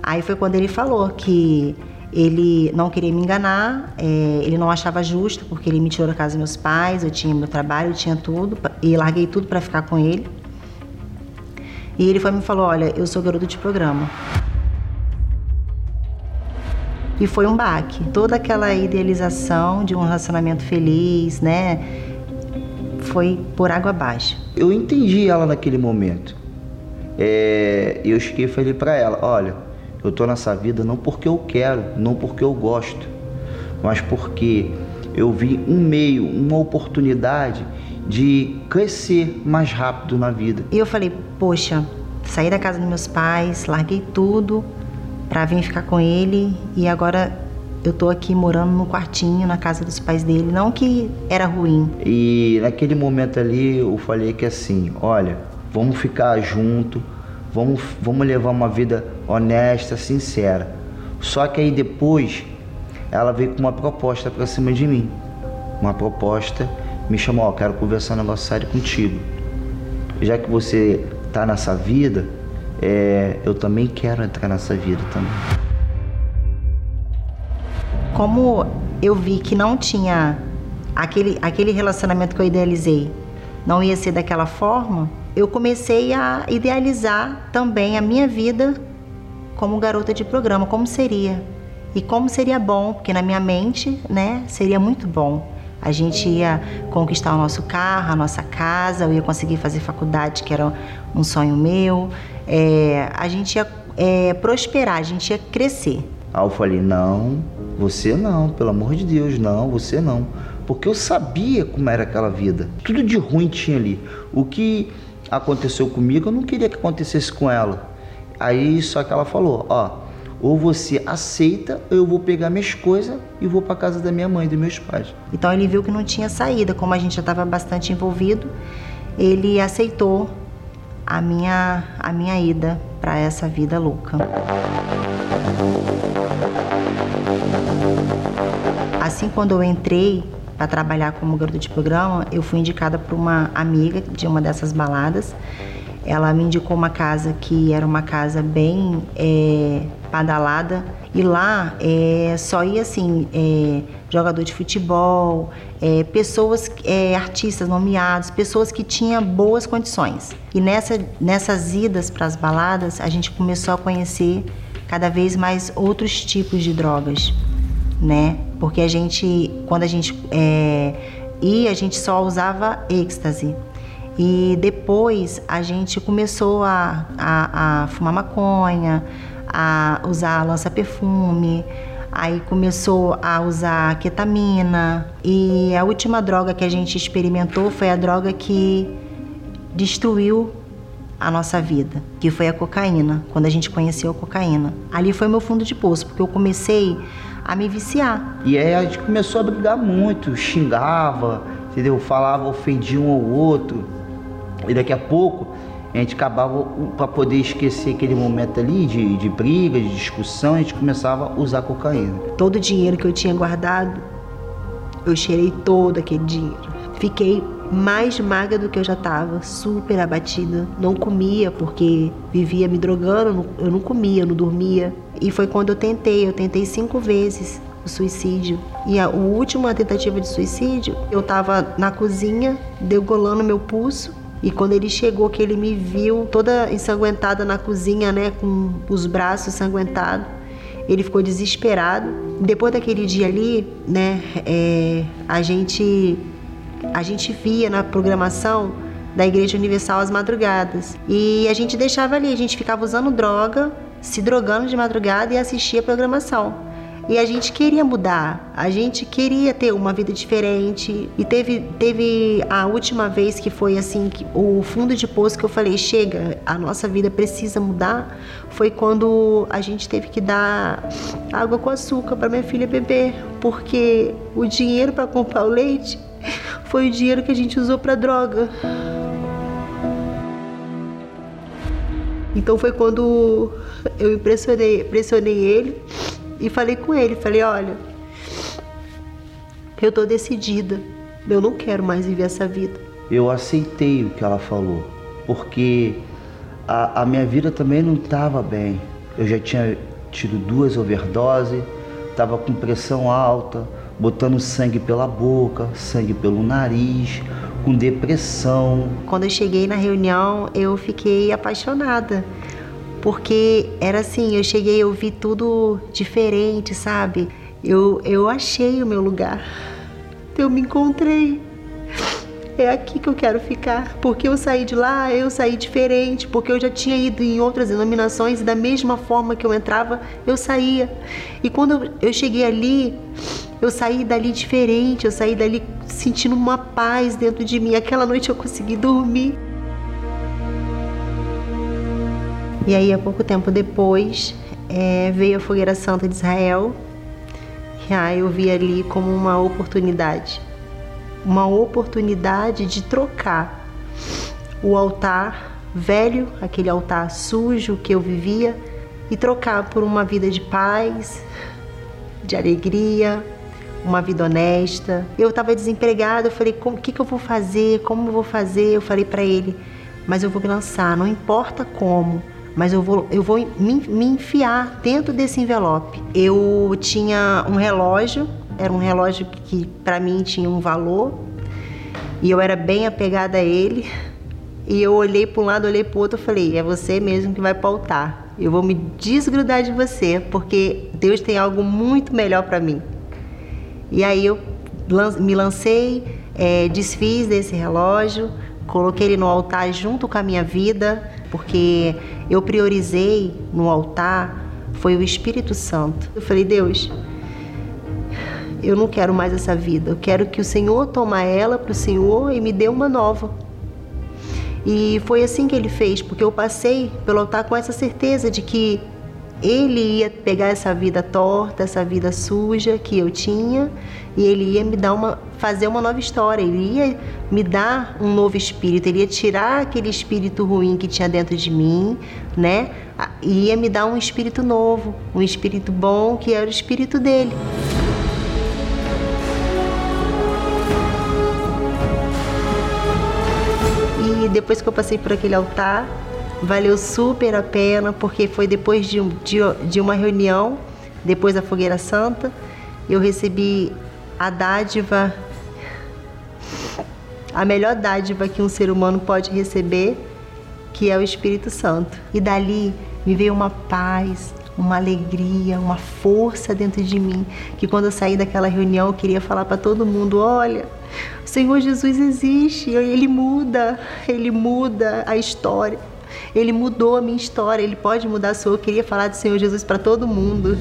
Speaker 8: Aí foi quando ele falou que ele não queria me enganar, é, ele não achava justo, porque ele me tirou da casa dos meus pais, eu tinha meu trabalho, eu tinha tudo, e larguei tudo para ficar com ele. E ele foi me falou: Olha, eu sou garoto de programa. E foi um baque. Toda aquela idealização de um relacionamento feliz, né? Foi por água abaixo.
Speaker 9: Eu entendi ela naquele momento. É, eu cheguei e falei para ela: Olha, eu tô nessa vida não porque eu quero, não porque eu gosto, mas porque eu vi um meio, uma oportunidade de crescer mais rápido na vida.
Speaker 8: E eu falei, poxa, saí da casa dos meus pais, larguei tudo para vir ficar com ele e agora eu tô aqui morando no quartinho na casa dos pais dele, não que era ruim.
Speaker 9: E naquele momento ali eu falei que assim, olha, vamos ficar junto, vamos, vamos levar uma vida honesta, sincera. Só que aí depois ela veio com uma proposta para cima de mim. Uma proposta me chamou, ó, quero conversar um negócio sério contigo. Já que você tá nessa vida, é, eu também quero entrar nessa vida também.
Speaker 8: Como eu vi que não tinha aquele, aquele relacionamento que eu idealizei, não ia ser daquela forma, eu comecei a idealizar também a minha vida como garota de programa, como seria. E como seria bom, porque na minha mente, né, seria muito bom. A gente ia conquistar o nosso carro, a nossa casa, eu ia conseguir fazer faculdade, que era um sonho meu. É, a gente ia é, prosperar, a gente ia crescer.
Speaker 9: Aí eu falei: não, você não, pelo amor de Deus, não, você não. Porque eu sabia como era aquela vida. Tudo de ruim tinha ali. O que aconteceu comigo, eu não queria que acontecesse com ela. Aí só que ela falou: ó ou você aceita, ou eu vou pegar minhas coisas e vou para casa da minha mãe dos meus pais.
Speaker 8: Então ele viu que não tinha saída, como a gente já estava bastante envolvido, ele aceitou a minha a minha ida para essa vida louca. Assim, quando eu entrei para trabalhar como garota de programa, eu fui indicada por uma amiga de uma dessas baladas ela me indicou uma casa que era uma casa bem é, e lá é, só ia assim é, jogador de futebol, é, pessoas, é, artistas nomeados, pessoas que tinham boas condições. E nessa, nessas idas para as baladas a gente começou a conhecer cada vez mais outros tipos de drogas, né? Porque a gente, quando a gente é, ia, a gente só usava êxtase. E depois a gente começou a, a, a fumar maconha, a usar lança-perfume, aí começou a usar ketamina. E a última droga que a gente experimentou foi a droga que destruiu a nossa vida, que foi a cocaína, quando a gente conheceu a cocaína. Ali foi meu fundo de poço, porque eu comecei a me viciar.
Speaker 9: E aí a gente começou a brigar muito, xingava, entendeu? Falava, ofendia um ao outro. E daqui a pouco a gente acabava, para poder esquecer aquele momento ali de, de briga, de discussão, a gente começava a usar cocaína.
Speaker 8: Todo o dinheiro que eu tinha guardado, eu cheirei todo aquele dinheiro. Fiquei mais magra do que eu já estava, super abatida. Não comia porque vivia me drogando, eu não comia, eu não dormia. E foi quando eu tentei, eu tentei cinco vezes o suicídio. E a, a última tentativa de suicídio, eu estava na cozinha, degolando meu pulso e quando ele chegou, que ele me viu toda ensanguentada na cozinha, né, com os braços ensanguentados, ele ficou desesperado. Depois daquele dia ali, né, é, a gente a gente via na programação da Igreja Universal às madrugadas e a gente deixava ali, a gente ficava usando droga, se drogando de madrugada e assistia a programação. E a gente queria mudar, a gente queria ter uma vida diferente. E teve, teve a última vez que foi assim, que o fundo de poço que eu falei, chega, a nossa vida precisa mudar, foi quando a gente teve que dar água com açúcar para minha filha beber, porque o dinheiro para comprar o leite foi o dinheiro que a gente usou para droga. Então foi quando eu impressionei, pressionei ele e falei com ele, falei, olha, eu tô decidida, eu não quero mais viver essa vida.
Speaker 9: eu aceitei o que ela falou, porque a, a minha vida também não estava bem. Eu já tinha tido duas overdoses, estava com pressão alta, botando sangue pela boca, sangue pelo nariz, com depressão.
Speaker 8: Quando eu cheguei na reunião, eu fiquei apaixonada. Porque era assim, eu cheguei, eu vi tudo diferente, sabe? Eu, eu achei o meu lugar. Eu me encontrei é aqui que eu quero ficar. Porque eu saí de lá, eu saí diferente, porque eu já tinha ido em outras denominações e da mesma forma que eu entrava, eu saía. E quando eu cheguei ali, eu saí dali diferente, eu saí dali sentindo uma paz dentro de mim. Aquela noite eu consegui dormir. E aí, há pouco tempo depois, é, veio a Fogueira Santa de Israel. E aí eu vi ali como uma oportunidade uma oportunidade de trocar o altar velho, aquele altar sujo que eu vivia, e trocar por uma vida de paz, de alegria, uma vida honesta. Eu estava desempregada, eu falei, o que, que eu vou fazer? Como eu vou fazer? Eu falei para ele, mas eu vou me lançar, não importa como, mas eu vou, eu vou me, me enfiar dentro desse envelope. Eu tinha um relógio era um relógio que para mim tinha um valor e eu era bem apegada a ele. E eu olhei para um lado, olhei para o outro, falei: é você mesmo que vai pautar. Eu vou me desgrudar de você, porque Deus tem algo muito melhor para mim. E aí eu me lancei, é, desfiz desse relógio, coloquei ele no altar junto com a minha vida, porque eu priorizei no altar foi o Espírito Santo. Eu falei: Deus, eu não quero mais essa vida. Eu quero que o Senhor toma ela para o Senhor e me dê uma nova. E foi assim que ele fez, porque eu passei pelo altar com essa certeza de que ele ia pegar essa vida torta, essa vida suja que eu tinha, e ele ia me dar uma fazer uma nova história, ele ia me dar um novo espírito, ele ia tirar aquele espírito ruim que tinha dentro de mim, né? E ia me dar um espírito novo, um espírito bom, que era o espírito dele. depois que eu passei por aquele altar, valeu super a pena, porque foi depois de, de, de uma reunião, depois da Fogueira Santa, eu recebi a dádiva, a melhor dádiva que um ser humano pode receber, que é o Espírito Santo. E dali me veio uma paz, uma alegria, uma força dentro de mim, que quando eu saí daquela reunião eu queria falar para todo mundo: olha, o Senhor Jesus existe, ele muda, ele muda a história. Ele mudou a minha história, ele pode mudar a sua. Eu queria falar do Senhor Jesus para todo mundo.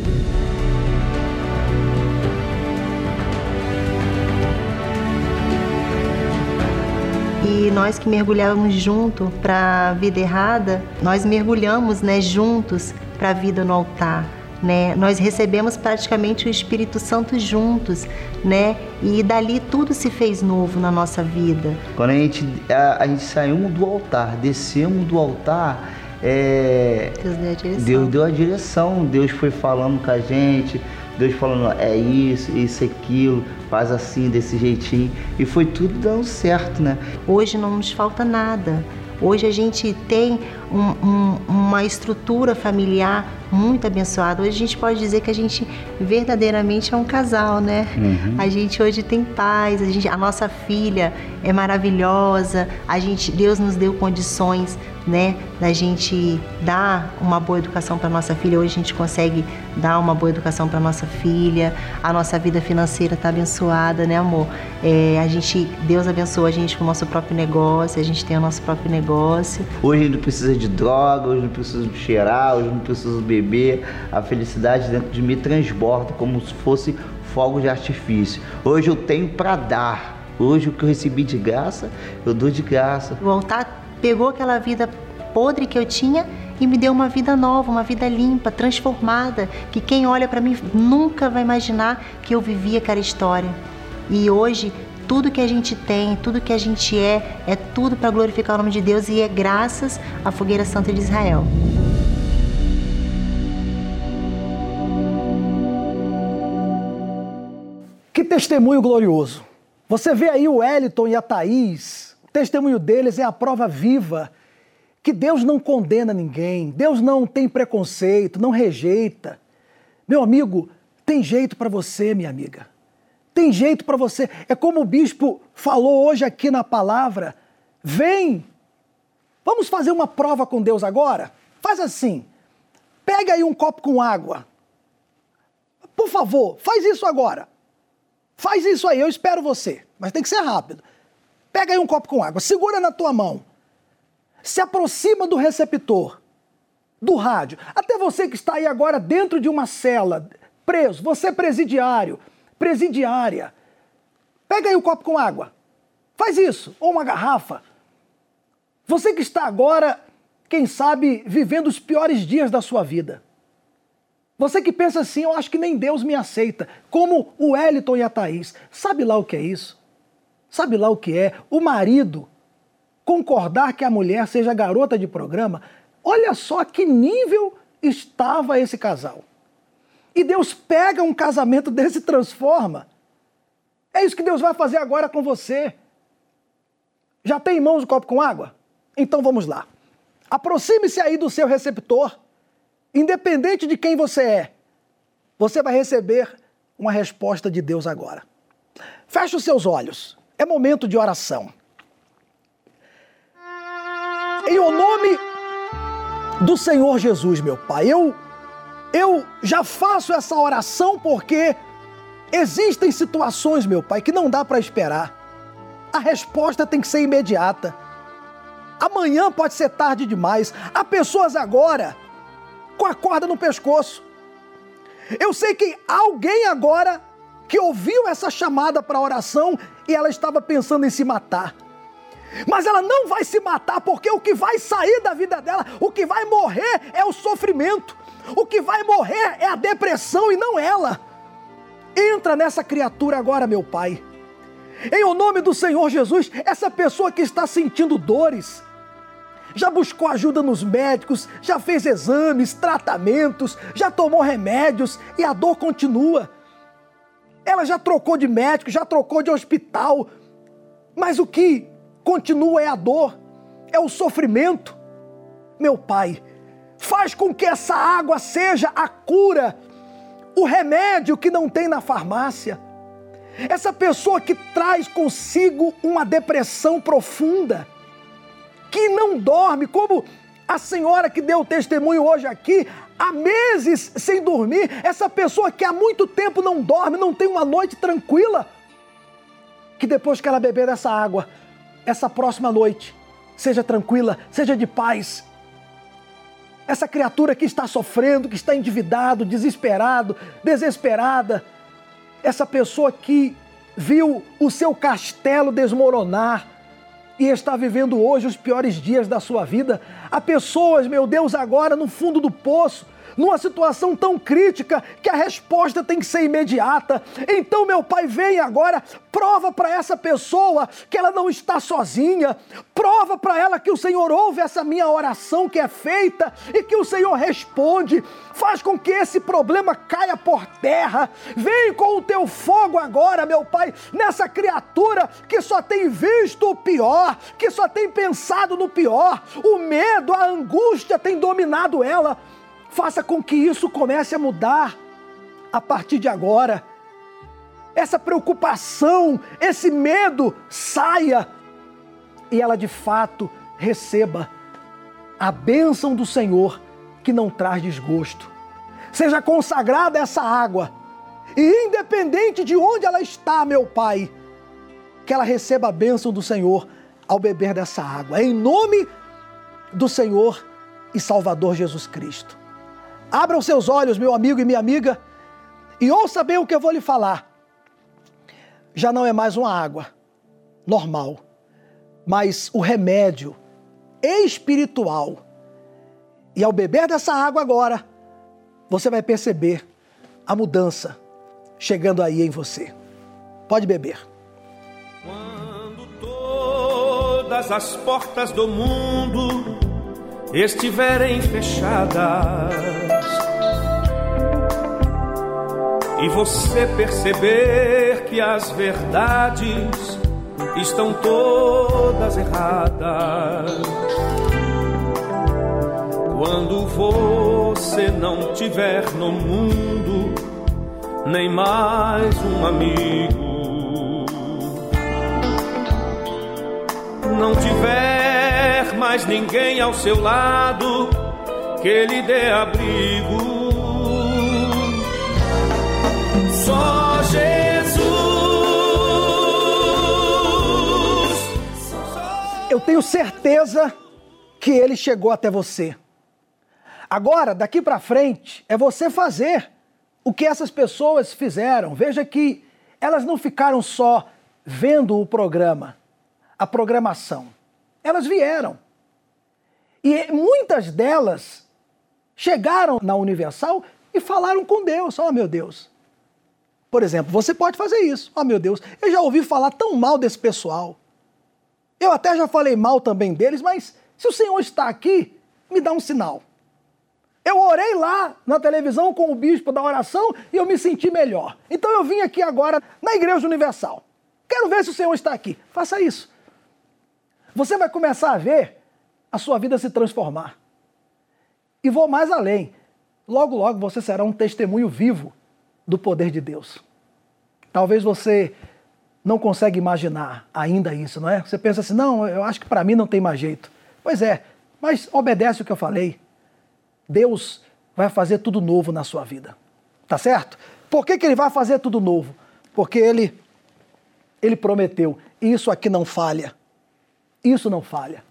Speaker 8: E nós que mergulhávamos junto para a vida errada, nós mergulhamos, né, juntos para a vida no altar. Né? Nós recebemos praticamente o Espírito Santo juntos, né? E dali tudo se fez novo na nossa vida.
Speaker 9: Quando a gente, a, a gente saímos do altar, descemos do altar, é,
Speaker 8: Deus deu a direção.
Speaker 9: Deus deu a direção, Deus foi falando com a gente, Deus falando, é isso, isso, aquilo, faz assim, desse jeitinho. E foi tudo dando certo, né?
Speaker 8: Hoje não nos falta nada. Hoje a gente tem um, um, uma estrutura familiar muito abençoada. Hoje a gente pode dizer que a gente verdadeiramente é um casal, né? Uhum. A gente hoje tem paz, a, gente, a nossa filha é maravilhosa, a gente, Deus nos deu condições né, da gente dar uma boa educação para nossa filha. Hoje a gente consegue dar uma boa educação para nossa filha. A nossa vida financeira está abençoada, né, amor? É, a gente, Deus abençoa a gente com o nosso próprio negócio. A gente tem o nosso próprio negócio.
Speaker 9: Hoje não precisa de droga, hoje não precisa de cheirar, hoje não precisa beber. A felicidade dentro de mim transborda como se fosse fogo de artifício. Hoje eu tenho para dar. Hoje o que eu recebi de graça, eu dou de graça.
Speaker 8: O altar pegou aquela vida podre que eu tinha e me deu uma vida nova, uma vida limpa, transformada, que quem olha para mim nunca vai imaginar que eu vivia aquela história. E hoje tudo que a gente tem, tudo que a gente é, é tudo para glorificar o nome de Deus e é graças à Fogueira Santa de Israel.
Speaker 10: Que testemunho glorioso! Você vê aí o Wellington e a Thaís testemunho deles é a prova viva que Deus não condena ninguém, Deus não tem preconceito, não rejeita. Meu amigo, tem jeito para você, minha amiga. Tem jeito para você. É como o bispo falou hoje aqui na palavra. Vem! Vamos fazer uma prova com Deus agora? Faz assim. Pega aí um copo com água. Por favor, faz isso agora. Faz isso aí, eu espero você. Mas tem que ser rápido. Pega aí um copo com água, segura na tua mão. Se aproxima do receptor, do rádio. Até você que está aí agora dentro de uma cela, preso, você é presidiário, presidiária. Pega aí um copo com água. Faz isso, ou uma garrafa. Você que está agora, quem sabe, vivendo os piores dias da sua vida. Você que pensa assim, eu acho que nem Deus me aceita, como o Eliton e a Thaís. Sabe lá o que é isso? Sabe lá o que é? O marido concordar que a mulher seja garota de programa. Olha só que nível estava esse casal. E Deus pega um casamento desse e transforma. É isso que Deus vai fazer agora com você. Já tem em mãos o copo com água? Então vamos lá. Aproxime-se aí do seu receptor. Independente de quem você é, você vai receber uma resposta de Deus agora. Feche os seus olhos. É momento de oração. Em o nome do Senhor Jesus, meu Pai, eu eu já faço essa oração porque existem situações, meu Pai, que não dá para esperar. A resposta tem que ser imediata. Amanhã pode ser tarde demais. Há pessoas agora com a corda no pescoço. Eu sei que alguém agora que ouviu essa chamada para oração e ela estava pensando em se matar. Mas ela não vai se matar porque o que vai sair da vida dela, o que vai morrer é o sofrimento. O que vai morrer é a depressão e não ela. Entra nessa criatura agora, meu Pai. Em o nome do Senhor Jesus, essa pessoa que está sentindo dores, já buscou ajuda nos médicos, já fez exames, tratamentos, já tomou remédios e a dor continua. Ela já trocou de médico, já trocou de hospital, mas o que continua é a dor, é o sofrimento. Meu Pai, faz com que essa água seja a cura, o remédio que não tem na farmácia. Essa pessoa que traz consigo uma depressão profunda, que não dorme, como a senhora que deu testemunho hoje aqui, há meses sem dormir, essa pessoa que há muito tempo não dorme, não tem uma noite tranquila, que depois que ela beber dessa água, essa próxima noite seja tranquila, seja de paz, essa criatura que está sofrendo, que está endividado, desesperado, desesperada, essa pessoa que viu o seu castelo desmoronar e está vivendo hoje os piores dias da sua vida. Há pessoas, meu Deus, agora no fundo do poço, numa situação tão crítica que a resposta tem que ser imediata. Então, meu Pai, vem agora, prova para essa pessoa que ela não está sozinha, prova para ela que o Senhor ouve essa minha oração que é feita e que o Senhor responde. Faz com que esse problema caia por terra. Vem com o teu fogo agora, meu Pai, nessa criatura que só tem visto o pior, que só tem pensado no pior. O medo, a angústia tem dominado ela. Faça com que isso comece a mudar a partir de agora. Essa preocupação, esse medo saia e ela de fato receba a bênção do Senhor que não traz desgosto. Seja consagrada essa água e, independente de onde ela está, meu Pai, que ela receba a bênção do Senhor ao beber dessa água. Em nome do Senhor e Salvador Jesus Cristo. Abra os seus olhos, meu amigo e minha amiga, e ouça bem o que eu vou lhe falar. Já não é mais uma água normal, mas o remédio espiritual. E ao beber dessa água agora, você vai perceber a mudança chegando aí em você. Pode beber.
Speaker 4: Quando todas as portas do mundo estiverem fechadas e você perceber que as verdades estão todas erradas. Quando você não tiver no mundo nem mais um amigo, não tiver mais ninguém ao seu lado que lhe dê abrigo. Só Jesus.
Speaker 10: Eu tenho certeza que ele chegou até você. Agora, daqui para frente, é você fazer o que essas pessoas fizeram. Veja que elas não ficaram só vendo o programa, a programação. Elas vieram. E muitas delas chegaram na Universal e falaram com Deus: Oh, meu Deus. Por exemplo, você pode fazer isso. Oh, meu Deus, eu já ouvi falar tão mal desse pessoal. Eu até já falei mal também deles, mas se o Senhor está aqui, me dá um sinal. Eu orei lá na televisão com o bispo da oração e eu me senti melhor. Então eu vim aqui agora na Igreja Universal. Quero ver se o Senhor está aqui. Faça isso. Você vai começar a ver a sua vida se transformar. E vou mais além. Logo, logo você será um testemunho vivo do poder de Deus. Talvez você não consiga imaginar ainda isso, não é? Você pensa assim, não, eu acho que para mim não tem mais jeito. Pois é, mas obedece o que eu falei. Deus vai fazer tudo novo na sua vida. Tá certo? Por que, que ele vai fazer tudo novo? Porque ele, ele prometeu. Isso aqui não falha. Isso não falha.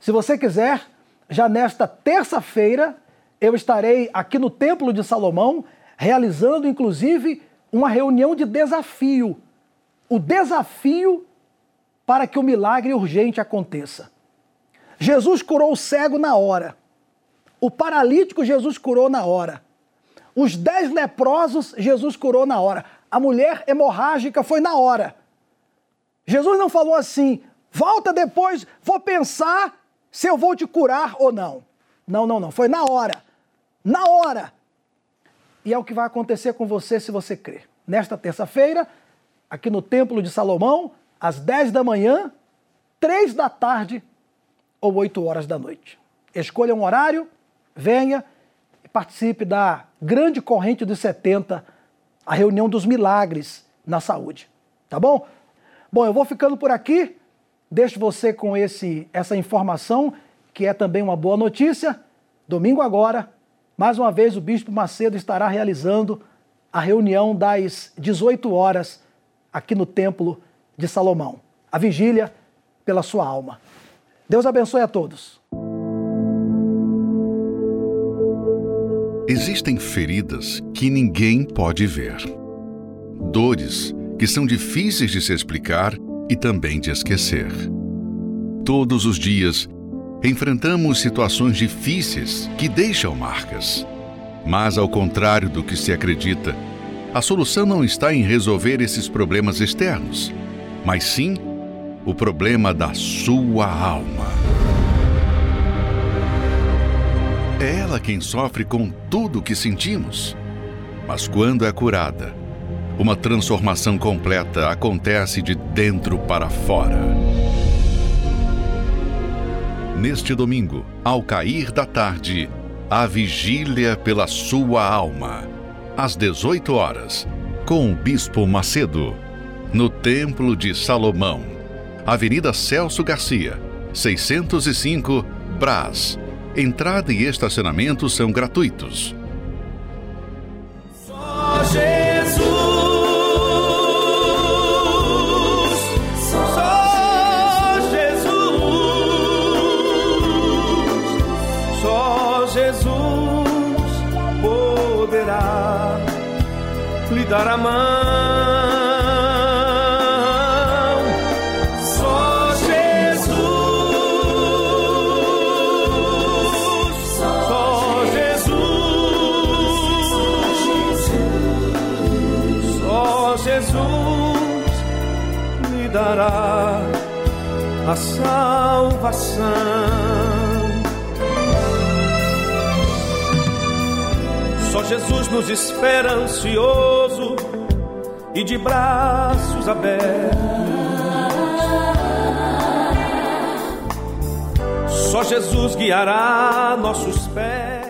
Speaker 10: Se você quiser, já nesta terça-feira, eu estarei aqui no Templo de Salomão, realizando inclusive uma reunião de desafio. O desafio para que o milagre urgente aconteça. Jesus curou o cego na hora. O paralítico Jesus curou na hora. Os dez leprosos Jesus curou na hora. A mulher hemorrágica foi na hora. Jesus não falou assim, volta depois, vou pensar se eu vou te curar ou não. Não, não, não. Foi na hora. Na hora. E é o que vai acontecer com você se você crer. Nesta terça-feira, aqui no Templo de Salomão, às 10 da manhã, 3 da tarde ou 8 horas da noite. Escolha um horário venha e participe da grande corrente dos 70, a reunião dos milagres na saúde. Tá bom? Bom, eu vou ficando por aqui. Deixo você com esse, essa informação, que é também uma boa notícia. Domingo agora, mais uma vez, o Bispo Macedo estará realizando a reunião das 18 horas aqui no Templo de Salomão. A vigília pela sua alma. Deus abençoe a todos.
Speaker 1: Existem feridas que ninguém pode ver. Dores que são difíceis de se explicar e também de esquecer. Todos os dias, enfrentamos situações difíceis que deixam marcas. Mas, ao contrário do que se acredita, a solução não está em resolver esses problemas externos, mas sim o problema da sua alma. É ela quem sofre com tudo o que sentimos. Mas quando é curada, uma transformação completa acontece de dentro para fora. Neste domingo, ao cair da tarde, a vigília pela sua alma, às 18 horas, com o Bispo Macedo, no Templo de Salomão, Avenida Celso Garcia, 605, Brás. Entrada e estacionamento são gratuitos.
Speaker 4: Dar a mão. Só Jesus. Só Jesus. Só Jesus lhe dará a salvação. Só Jesus nos espera ansioso e de braços abertos. Só Jesus guiará nossos pés.